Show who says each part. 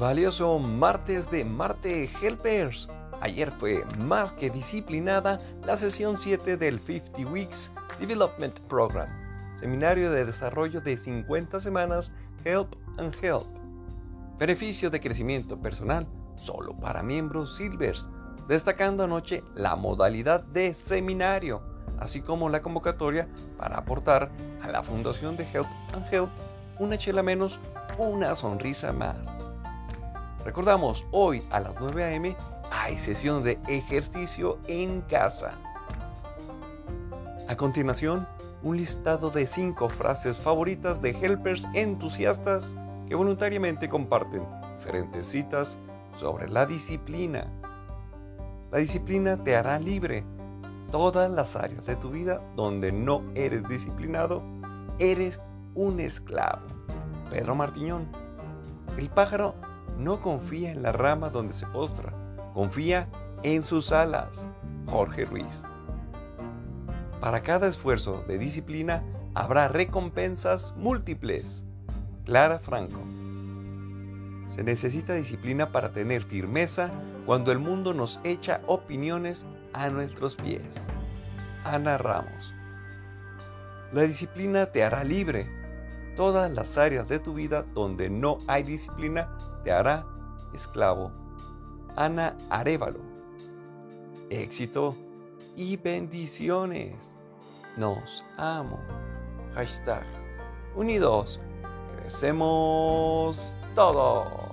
Speaker 1: Valioso martes de Marte Helpers. Ayer fue más que disciplinada la sesión 7 del 50 Weeks Development Program, seminario de desarrollo de 50 semanas Help and Help. Beneficio de crecimiento personal solo para miembros Silvers, destacando anoche la modalidad de seminario, así como la convocatoria para aportar a la fundación de Help and Help una chela menos, una sonrisa más. Recordamos, hoy a las 9 a.m. hay sesión de ejercicio en casa. A continuación, un listado de 5 frases favoritas de helpers entusiastas que voluntariamente comparten diferentes citas sobre la disciplina. La disciplina te hará libre. Todas las áreas de tu vida donde no eres disciplinado, eres un esclavo. Pedro Martiñón. El pájaro no confía en la rama donde se postra, confía en sus alas. Jorge Ruiz. Para cada esfuerzo de disciplina habrá recompensas múltiples. Clara Franco. Se necesita disciplina para tener firmeza cuando el mundo nos echa opiniones a nuestros pies. Ana Ramos. La disciplina te hará libre. Todas las áreas de tu vida donde no hay disciplina te hará esclavo. Ana Arevalo. Éxito y bendiciones. Nos amo. Hashtag unidos. Crecemos todos.